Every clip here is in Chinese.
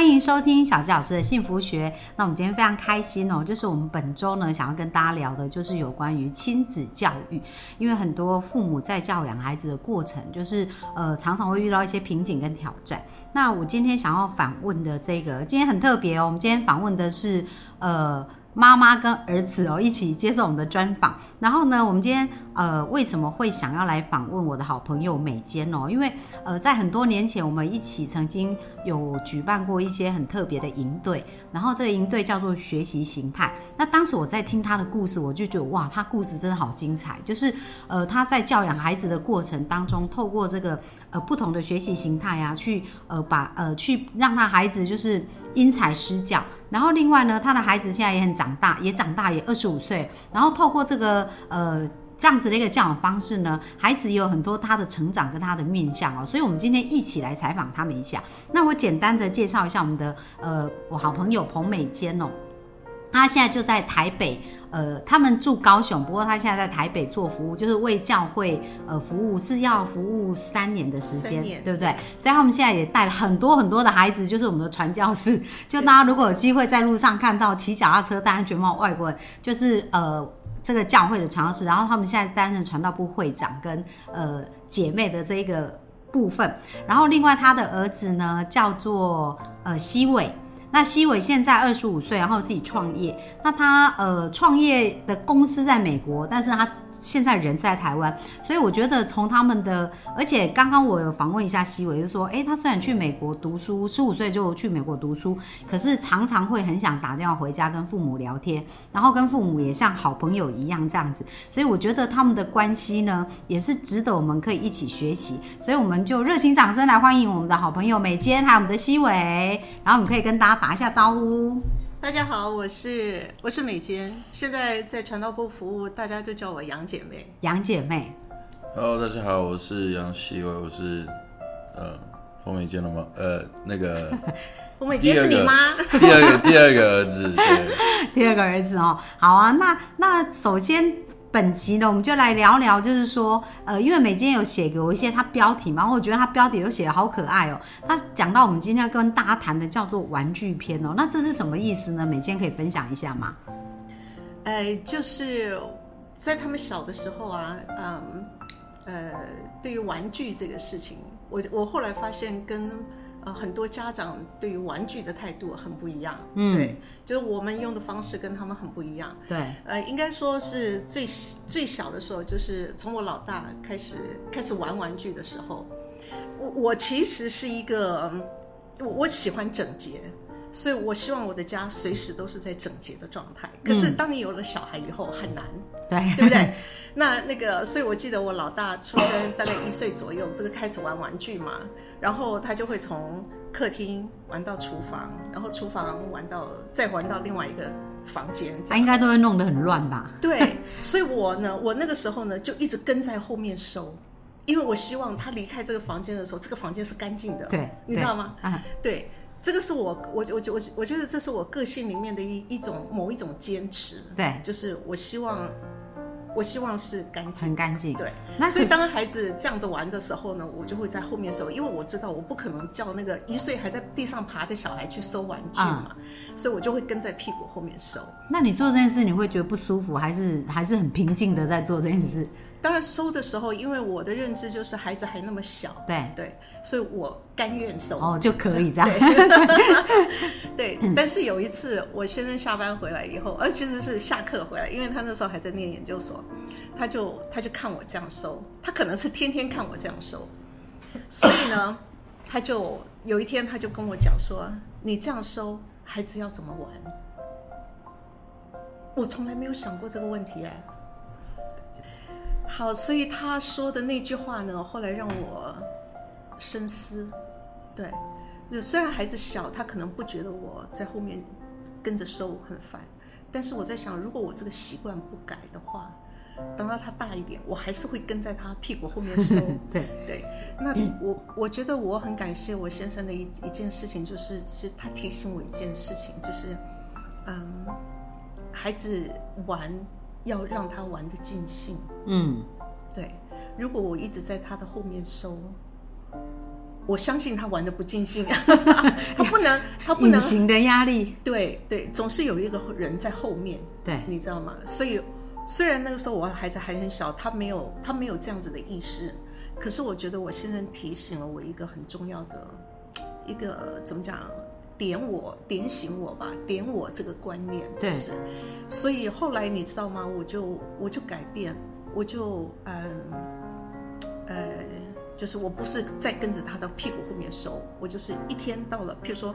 欢迎收听小鸡老师的幸福学。那我们今天非常开心哦，就是我们本周呢想要跟大家聊的，就是有关于亲子教育。因为很多父母在教养孩子的过程，就是呃常常会遇到一些瓶颈跟挑战。那我今天想要访问的这个，今天很特别哦，我们今天访问的是呃。妈妈跟儿子哦一起接受我们的专访，然后呢，我们今天呃为什么会想要来访问我的好朋友美坚哦？因为呃在很多年前我们一起曾经有举办过一些很特别的营队，然后这个营队叫做学习形态。那当时我在听他的故事，我就觉得哇，他故事真的好精彩，就是呃他在教养孩子的过程当中，透过这个呃不同的学习形态啊，去呃把呃去让他孩子就是因材施教。然后另外呢，他的孩子现在也很长大，也长大，也二十五岁。然后透过这个呃这样子的一个教养方式呢，孩子也有很多他的成长跟他的面相哦。所以我们今天一起来采访他们一下。那我简单的介绍一下我们的呃我好朋友彭美坚哦。他现在就在台北，呃，他们住高雄，不过他现在在台北做服务，就是为教会呃服务，是要服务三年的时间，对不对？所以他们现在也带了很多很多的孩子，就是我们的传教士。就大家如果有机会在路上看到骑脚踏车戴安全帽外国人，就是呃这个教会的传教士。然后他们现在担任传道部会长跟呃姐妹的这一个部分。然后另外他的儿子呢叫做呃西伟。那西伟现在二十五岁，然后自己创业。那他呃创业的公司在美国，但是他。现在人在台湾，所以我觉得从他们的，而且刚刚我有访问一下西伟，就说，哎，他虽然去美国读书，十五岁就去美国读书，可是常常会很想打电话回家跟父母聊天，然后跟父母也像好朋友一样这样子，所以我觉得他们的关系呢，也是值得我们可以一起学习，所以我们就热情掌声来欢迎我们的好朋友美坚，还有我们的西伟，然后我们可以跟大家打一下招呼。大家好，我是我是美娟，现在在传道部服务，大家就叫我杨姐妹。杨姐妹，Hello，大家好，我是杨希伟，我是呃洪美娟的妈，呃那个 洪美娟是你妈？第二个第二个儿子，第二个儿子哦，好啊，那那首先。本集呢，我们就来聊聊，就是说，呃，因为美今有写给我一些他标题嘛，我觉得他标题都写的好可爱哦。他讲到我们今天要跟大家谈的叫做玩具篇哦，那这是什么意思呢？美今可以分享一下吗？呃，就是在他们小的时候啊，嗯，呃，对于玩具这个事情，我我后来发现跟。呃，很多家长对于玩具的态度很不一样，嗯，对，就是我们用的方式跟他们很不一样，对，呃，应该说是最最小的时候，就是从我老大开始开始玩玩具的时候，我我其实是一个，我我喜欢整洁，所以我希望我的家随时都是在整洁的状态。可是当你有了小孩以后，很难，对，对不对？那那个，所以我记得我老大出生大概一岁左右，不是开始玩玩具嘛。然后他就会从客厅玩到厨房，然后厨房玩到再玩到另外一个房间，他应该都会弄得很乱吧？对，所以我呢，我那个时候呢就一直跟在后面收，因为我希望他离开这个房间的时候，这个房间是干净的。对，你知道吗？啊，对，这个是我我我我我觉得这是我个性里面的一一种某一种坚持。对，就是我希望。我希望是干净，很干净。对，那所以当孩子这样子玩的时候呢，我就会在后面收，因为我知道我不可能叫那个一岁还在地上爬的小孩去收玩具嘛，所以我就会跟在屁股后面收。那你做这件事，你会觉得不舒服，还是还是很平静的在做这件事？当然收的时候，因为我的认知就是孩子还那么小，对对，所以我甘愿收哦就可以这样。对，但是有一次我先生下班回来以后，而其实是下课回来，因为他那时候还在念研究所，他就他就看我这样收，他可能是天天看我这样收，所以呢，他就有一天他就跟我讲说：“你这样收，孩子要怎么玩？”我从来没有想过这个问题哎。好，所以他说的那句话呢，后来让我深思。对，就虽然孩子小，他可能不觉得我在后面跟着收很烦，但是我在想，如果我这个习惯不改的话，等到他大一点，我还是会跟在他屁股后面收。对，对，那我我觉得我很感谢我先生的一一件事情，就是是他提醒我一件事情，就是嗯，孩子玩要让他玩的尽兴。嗯，对，如果我一直在他的后面收，我相信他玩的不尽兴，他不能，他不能，隐形的压力，对对，总是有一个人在后面，对，你知道吗？所以虽然那个时候我孩子还很小，他没有他没有这样子的意识，可是我觉得我现在提醒了我一个很重要的一个怎么讲，点我点醒我吧，点我这个观念，对就是，所以后来你知道吗？我就我就改变，我就嗯呃，就是我不是再跟着他的屁股后面收，我就是一天到了，譬如说，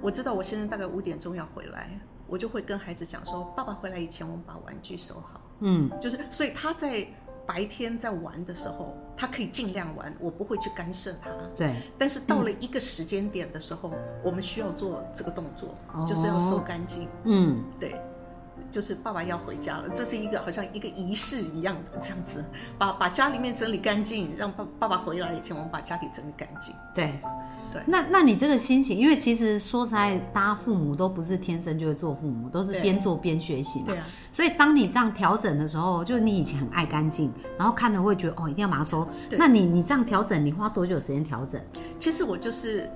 我知道我现在大概五点钟要回来，我就会跟孩子讲说，爸爸回来以前，我们把玩具收好。嗯，就是，所以他在白天在玩的时候，他可以尽量玩，我不会去干涉他。对，但是到了一个时间点的时候，我们需要做这个动作，哦就是要收干净。嗯，对，就是爸爸要回家了，这是一个好像一个仪式一样的这样子，把把家里面整理干净，让爸爸爸回来以前，我们把家里整理干净。这样子，对那那你这个心情，因为其实说实在，大家父母都不是天生就会做父母，都是边做边学习嘛。对啊，所以当你这样调整的时候，就是你以前很爱干净，然后看了会觉得哦一定要把它收。对那你你这样调整，你花多久时间调整？其实我就是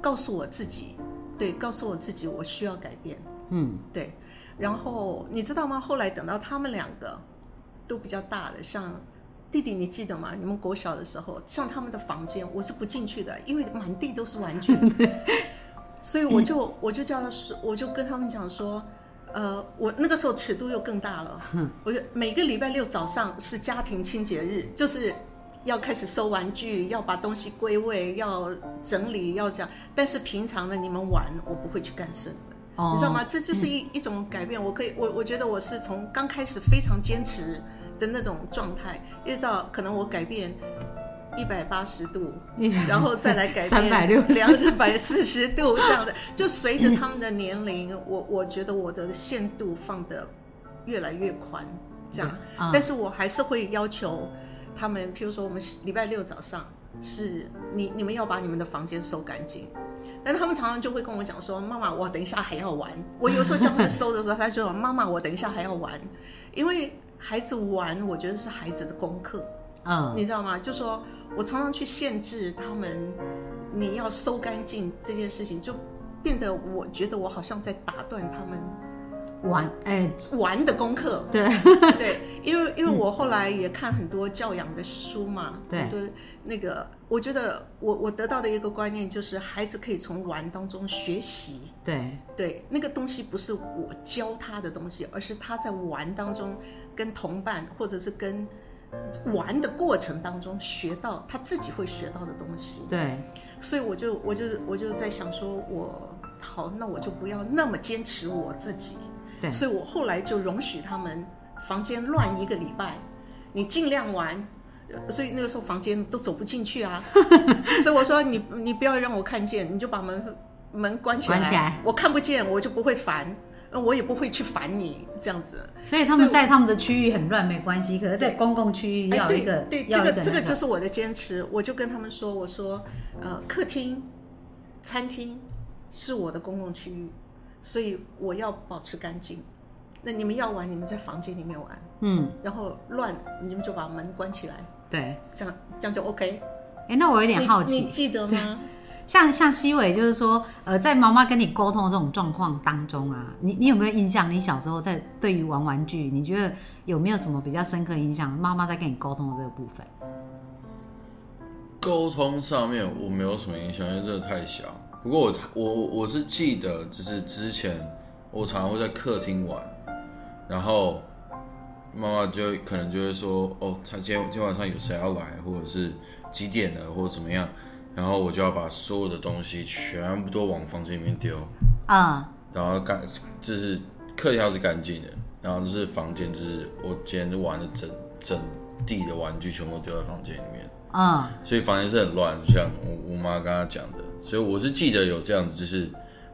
告诉我自己，对，告诉我自己我需要改变。嗯，对，然后你知道吗？后来等到他们两个都比较大了，像弟弟，你记得吗？你们国小的时候，像他们的房间，我是不进去的，因为满地都是玩具，所以我就我就叫他说，我就跟他们讲说。呃，我那个时候尺度又更大了，我就每个礼拜六早上是家庭清洁日，就是要开始收玩具，要把东西归位，要整理，要这样。但是平常呢，你们玩，我不会去干涉你们。哦你知道吗？这就是一、一种改变。我可以，我我觉得我是从刚开始非常坚持的那种状态，一直到可能我改变一百八十度，然后再来改变360两百四十度这样的，就随着他们的年龄，我我觉得我的限度放的越来越宽，这样。啊但是我还是会要求他们，譬如说我们礼拜六早上是你你们要把你们的房间收干净。但他们常常就会跟我讲说：“妈妈，我等一下还要玩。”我有时候叫他们收的时候，他就说：“妈妈，我等一下还要玩。”因为孩子玩，我觉得是孩子的功课，嗯，你知道吗？就说我常常去限制他们，你要收干净这件事情，就变得我觉得我好像在打断他们玩哎、玩的功课。对，对，因为因为我后来也看很多教养的书嘛，对很多那个，我觉得我我得到的一个观念就是，孩子可以从玩当中学习。对，对，那个东西不是我教他的东西，而是他在玩当中跟同伴或者是跟玩的过程当中学到他自己会学到的东西。对，所以我就我就我就在想说我，好，那我就不要那么坚持我自己。对所以我后来就容许他们房间乱一个礼拜，你尽量玩。呃所以那个时候房间都走不进去啊，所以我说你你不要让我看见，你就把门门关起来，关起来我看不见我就不会烦，呃我也不会去烦你这样子。所以他们在他们的区域很乱没关系，可是在公共区域要一个，对这个这个就是我的坚持。我就跟他们说，我说，呃，客厅、餐厅是我的公共区域，所以我要保持干净。那你们要玩，你们在房间里面玩，嗯，然后乱，你们就把门关起来，对。这样这样就 OK。哎、那我有点好奇，你你记得吗？像像西伟，就是说，呃，在妈妈跟你沟通的这种状况当中啊，你你有没有印象？你小时候在对于玩玩具，你觉得有没有什么比较深刻印象？妈妈在跟你沟通的这个部分？沟通上面我没有什么印象，因为真的太小。不过我我我是记得，就是之前我常常会在客厅玩，然后妈妈就可能就会说，哦，他今天今天晚上有谁要来，或者是几点了，或者怎么样，然后我就要把所有的东西全部都往房间里面丢，嗯，然后干就是客厅是干净的，然后就是房间就是我今天玩的整整地的玩具全部都丢在房间里面。嗯，所以房间是很乱，就像我我妈刚刚讲的，所以我是记得有这样子，就是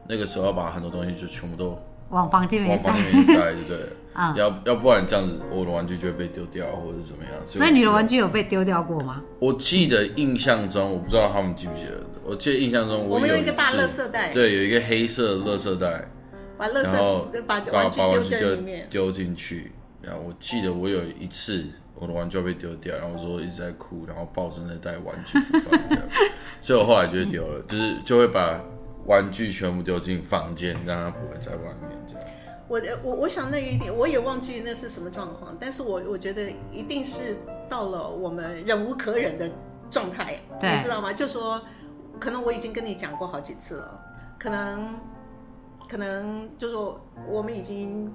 那个时候要把很多东西就全部都往房间里面塞。往房。间里面塞，对不对要要不然这样子我的玩具就会被丢掉或者是怎么样。所以你的玩具，有被丢掉过吗？我记得印象中，我不知道他们记不记得，我记得印象中有我们有一个大垃次圾袋，对，有一个黑色的垃圾袋，把垃然后圾把把玩具丢把玩具就在里面。丢进去。然后我记得我有一次我的玩具要被丢掉，然后我说一直在哭，然后抱着那袋玩具不放这样，所以我后来就会丢了，就是就会把玩具全部丢进房间，让它不会在外面这样。我我我想那一点我也忘记那是什么状况，但是我我觉得一定是到了我们忍无可忍的状态，你知道吗？就说可能我已经跟你讲过好几次了，可能可能就说我们已经。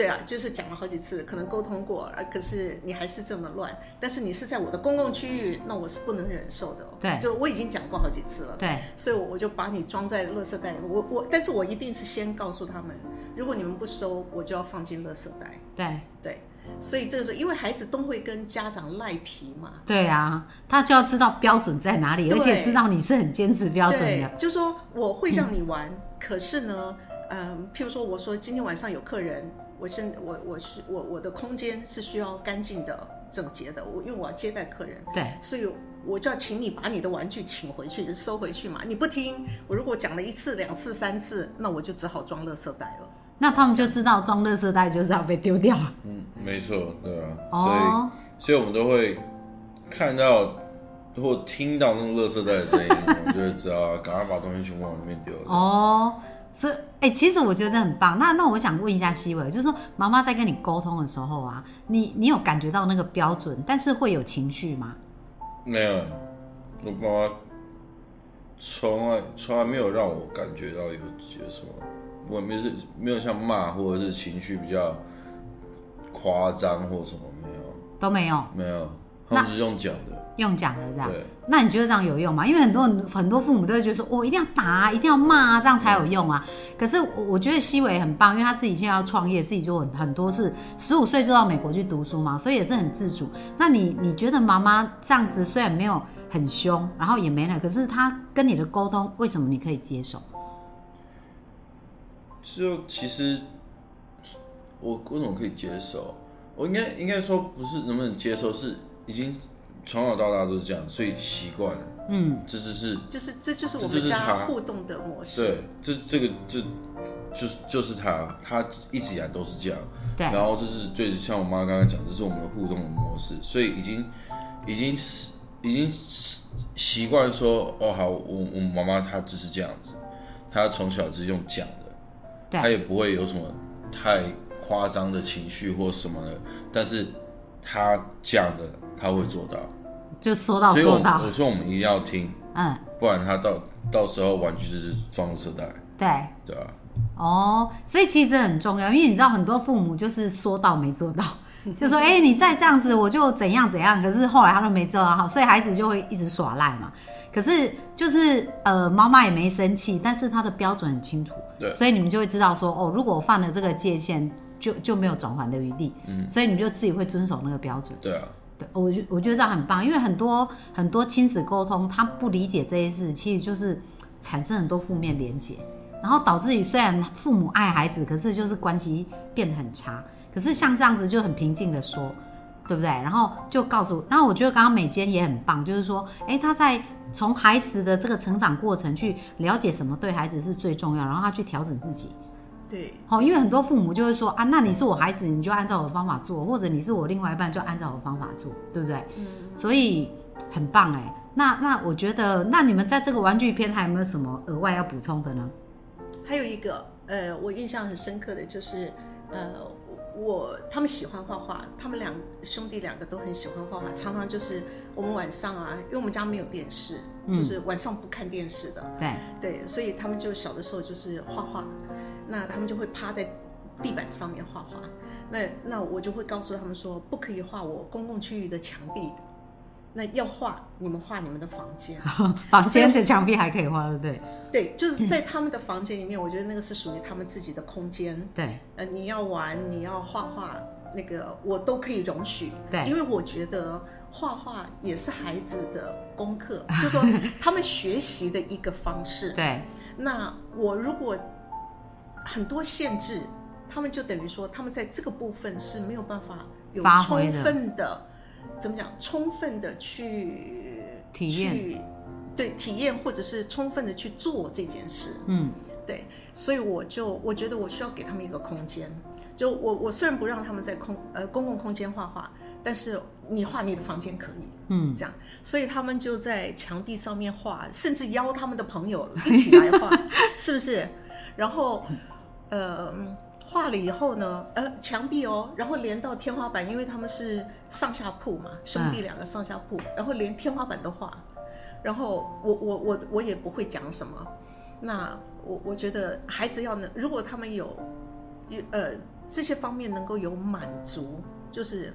对啊，就是讲了好几次，可能沟通过，而可是你还是这么乱，但是你是在我的公共区域，那我是不能忍受的哦。对就我已经讲过好几次了。对，所以我就把你装在垃圾袋里。我我，但是我一定是先告诉他们，如果你们不收，我就要放进垃圾袋。对，对，所以这个时候，因为孩子都会跟家长赖皮嘛，对啊，他就要知道标准在哪里，而且知道你是很坚持标准的。，对就说我会让你玩，可是呢，嗯，譬如说我说今天晚上有客人，我现我我是我我的空间是需要干净的、整洁的，我因为我要接待客人，对，所以我就要请你把你的玩具请回去，收回去嘛。你不听，我如果讲了一次、两次、三次，那我就只好装垃圾袋了。那他们就知道装垃圾袋就是要被丢掉。嗯，没错，对啊，哦，所以所以我们都会看到或听到那种垃圾袋的声音，我们就会知道啊赶快把东西全部往里面丢。哦，是哎、其实我觉得这很棒。那那我想问一下希伟，就是说妈妈在跟你沟通的时候啊，你你有感觉到那个标准，但是会有情绪吗？没有，我妈妈从来从来没有让我感觉到有有什么，我没是没有像骂或者是情绪比较夸张或什么没有都没有没有，他们只是用讲的，用讲的这样。对。那你觉得这样有用吗？因为很多人很多父母都会觉得说，我、一定要打、啊，一定要骂啊，这样才有用啊。可是我我觉得西伟很棒，因为他自己现在要创业，自己做很很多事，十五岁就到美国去读书嘛，所以也是很自主。那你你觉得妈妈这样子虽然没有很凶，然后也没了，可是他跟你的沟通，为什么你可以接受？就其实我为什么可以接受？我应该应该说不是能不能接受，是已经从小到大都是这样，所以习惯了。嗯，这就是就是这就是我们家互动的模式。对，这这个这就是就是他，他一直以来都是这样。对，然后这是最像我妈刚刚讲，这是我们的互动的模式，所以已经已经是已经习惯说哦好，我我妈妈她就是这样子，她从小只是用讲的，她也不会有什么太夸张的情绪或什么的，但是她讲的他会做到，就说到做到。我。说我们一定要听，嗯，不然他到到时候玩具就是装色带，对。对啊、哦，所以其实这很重要，因为你知道很多父母就是说到没做到，就说哎、你再这样子我就怎样怎样，可是后来他都没做到好，所以孩子就会一直耍赖嘛。可是就是呃，妈妈也没生气，但是他的标准很清楚，对。所以你们就会知道说哦，如果我犯了这个界限，就就没有转圜的余地，嗯，所以你就自己会遵守那个标准。对啊，对，我觉我觉得这样很棒，因为很多很多亲子沟通，他不理解这些事，其实就是产生很多负面连结，然后导致于虽然父母爱孩子，可是就是关系变得很差。可是像这样子就很平静的说，对不对？然后就告诉，然后我觉得刚刚美坚也很棒，就是说，哎，他在从孩子的这个成长过程去了解什么对孩子是最重要，然后他去调整自己。对好，因为很多父母就会说啊，那你是我孩子，你就按照我的方法做，或者你是我另外一半，就按照我的方法做，对不对？嗯，所以很棒哎。那那我觉得，那你们在这个玩具篇还有没有什么额外要补充的呢？还有一个，呃，我印象很深刻的就是，呃，我他们喜欢画画，他们两兄弟两个都很喜欢画画，常常就是我们晚上啊，因为我们家没有电视，就是晚上不看电视的，对，对，所以他们就小的时候就是画画，那他们就会趴在地板上面画画。那那我就会告诉他们说，不可以画我公共区域的墙壁，那要画你们画你们的房间。房间的墙壁还可以画，对不对？对，就是在他们的房间里面，我觉得那个是属于他们自己的空间。对呃，你要玩，你要画画，那个我都可以容许。对因为我觉得画画也是孩子的功课，就说他们学习的一个方式。对那我如果很多限制，他们就等于说，他们在这个部分是没有办法有充分的，怎么讲？充分的去体验去对体验，或者是充分的去做这件事。嗯，对，所以我就我觉得我需要给他们一个空间。就我我虽然不让他们在空呃公共空间画画，但是你画你的房间可以，嗯，这样，所以他们就在墙壁上面画，甚至邀他们的朋友一起来画，是不是？然后呃画了以后呢，呃墙壁哦，然后连到天花板，因为他们是上下铺嘛，兄弟两个上下铺，然后连天花板都画。然后我我我我也不会讲什么，那我我觉得孩子要能，如果他们有有呃这些方面能够有满足，就是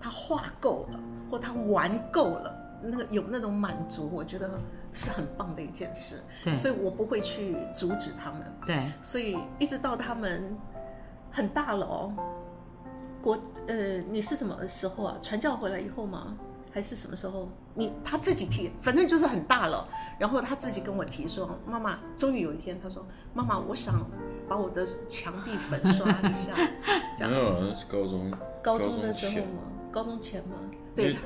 他画够了或他玩够了，那个有那种满足，我觉得是很棒的一件事。对所以我不会去阻止他们。对，所以一直到他们很大了哦，国呃，你是什么时候啊？传教回来以后吗？还是什么时候？你他自己提，反正就是很大了。然后他自己跟我提说：“妈妈，终于有一天，他说，妈妈，我想把我的墙壁粉刷一下。”这样，没有啊，那是高中高中的时候前吗？高中前吗？因为对，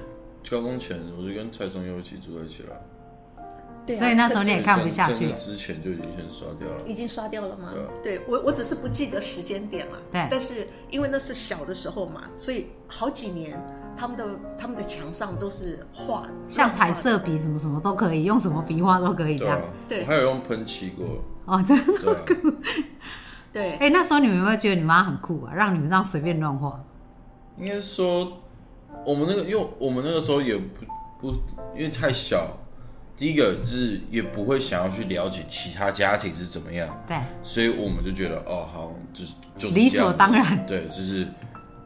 高中前我就跟蔡宗佑一起住在一起了，对啊所以那时候你也看不下去之前就已经先刷掉了。已经刷掉了吗对我，我只是不记得时间点了。对但是因为那是小的时候嘛，所以好几年他们的他们的墙上都是画，像彩。色笔什么什么都可以，用什么笔画都可以这样对还有用喷漆过，哦，真的。对啊，对，哎、那时候你们有没有觉得你妈很酷啊？让你们这样随便乱画？应该说我们那个，因为我们那个时候也不不，因为太小，第一个是也不会想要去了解其他家庭是怎么样，对，所以我们就觉得哦，好，就是就是理所当然。对，就是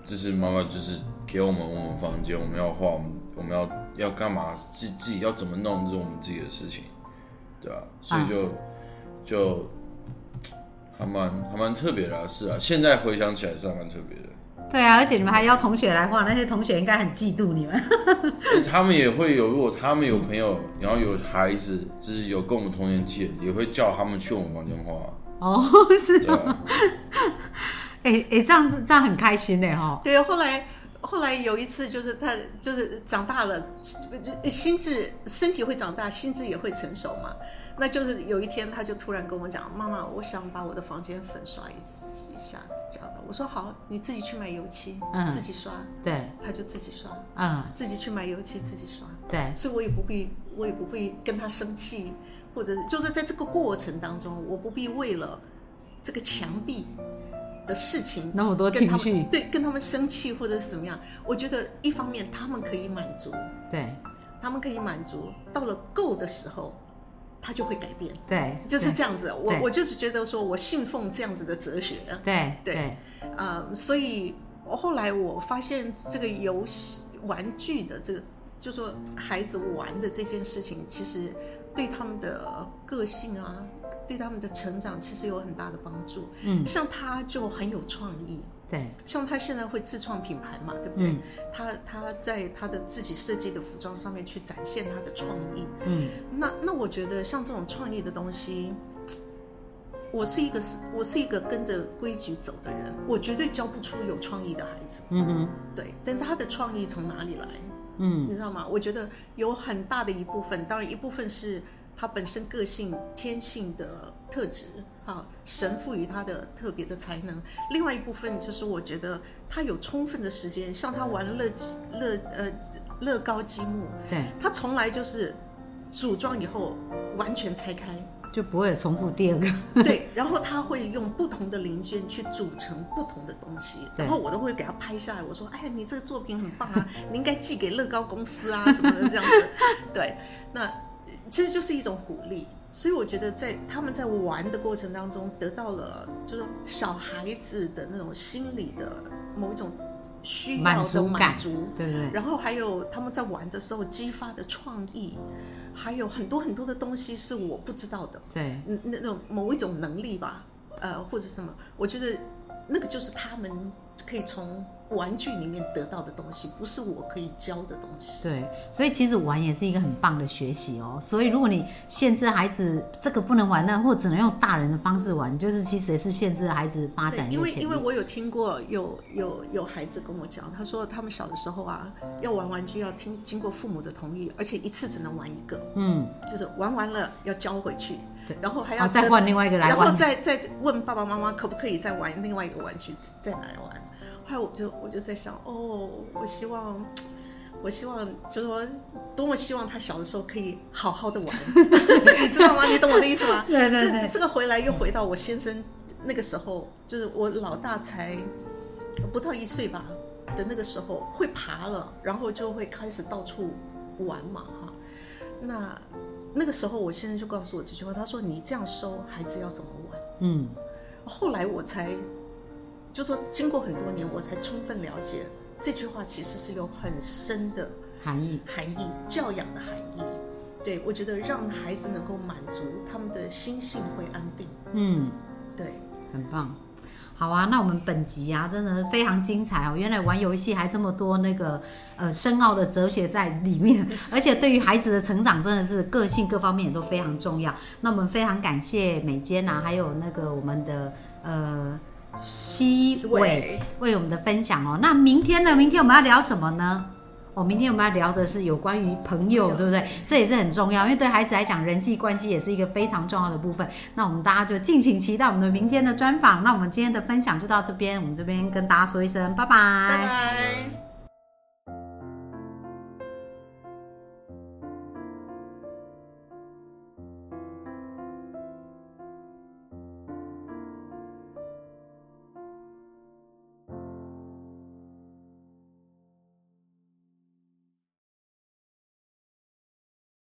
就是妈妈就是给我们我们房间，我们要画，我们我们要要干嘛，自自己要怎么弄，这是我们自己的事情，对啊，所以就、就还蛮还蛮特别的、啊，是啊，现在回想起来是还蛮特别的。对啊，而且你们还邀同学来画，那些同学应该很嫉妒你们。他们也会有，如果他们有朋友，然后有孩子，就是有跟我们同年纪的，也会叫他们去我们房间画。哦，是对啊，哎哎、这样子这样很开心的哈。对，后来后来有一次，就是他就是长大了，心智身体会长大，心智也会成熟嘛。那就是有一天，他就突然跟我讲：“妈妈，我想把我的房间粉刷一次一下。”这样的，我说好，你自己去买油漆，嗯自己刷。对，他就自己刷，嗯，自己去买油漆，自己刷。对，所以我也不必，我也不必跟他生气，或者就是在这个过程当中，我不必为了这个墙壁的事情那么多情绪们对跟他们生气或者是怎么样。我觉得一方面他们可以满足，对，他们可以满足，到了够的时候，他就会改变，对，就是这样子。我我就是觉得说我信奉这样子的哲学，对，对。对，啊、所以后来我发现这个游戏玩具的这个，就说孩子玩的这件事情，其实对他们的个性啊，对他们的成长，其实有很大的帮助。嗯，像他就很有创意，对，像他现在会自创品牌嘛，对不对？嗯他他在他的自己设计的服装上面去展现他的创意。嗯，那那我觉得像这种创意的东西，我是一个是，我是一个跟着规矩走的人，我绝对教不出有创意的孩子。嗯哼，对，但是他的创意从哪里来？嗯，你知道吗？我觉得有很大的一部分，当然一部分是他本身个性天性的特质，哈，神赋予他的特别的才能；另外一部分就是我觉得他有充分的时间，像他玩乐乐呃乐高积木，对，他从来就是组装以后完全拆开，就不会重复第二个。对，然后他会用不同的零件去组成不同的东西，然后我都会给他拍下来。我说：“哎呀，你这个作品很棒啊，你应该寄给乐高公司啊什么的这样子。”对，那呃其实就是一种鼓励。所以我觉得在他们在玩的过程当中，得到了就是小孩子的那种心理的某一种需要满的足满足，对不对？然后还有他们在玩的时候激发的创意，还有很多很多的东西是我不知道的。对，嗯，那那种某一种能力吧，呃，或者什么，我觉得那个就是他们可以从玩具里面得到的东西，不是我可以教的东西。对，所以其实玩也是一个很棒的学习哦。所以如果你限制孩子这个不能玩，那或只能用大人的方式玩，就是其实也是限制孩子发展对，因为。因为我有听过有有有孩子跟我讲，他说他们小的时候啊，要玩玩具要听经过父母的同意，而且一次只能玩一个，嗯，就是玩完了要交回去，对然后还要再换另外一个来玩然后。再再问爸爸妈妈可不可以再玩另外一个玩具，再拿来玩。后来我就我就在想，哦，我希望，我希望就是说，多么希望他小的时候可以好好的玩，你知道吗？你懂我的意思吗？对对对这这个回来又回到我先生那个时候，就是我老大才不到一岁吧的那个时候，会爬了，然后就会开始到处玩嘛，哈。那那个时候，我先生就告诉我这句话，他说：“你这样收，孩子要怎么玩？”嗯，后来我才，就说经过很多年，我才充分了解这句话其实是有很深的含义。含义，教养的含义。对我觉得让孩子能够满足他们的心性会安定。嗯，对，很棒。好啊，那我们本集啊，真的是非常精彩哦！原来玩游戏还这么多那个呃深奥的哲学在里面，而且对于孩子的成长，真的是个性各方面也都非常重要。那我们非常感谢美坚啊，还有那个我们的呃西伟伟为我们的分享哦。那明天呢？明天我们要聊什么呢？哦，明天我们要聊的是有关于朋友，朋友对不对？这也是很重要，因为对孩子来讲，人际关系也是一个非常重要的部分。那我们大家就敬请期待我们的明天的专访。那我们今天的分享就到这边，我们这边跟大家说一声拜拜拜拜。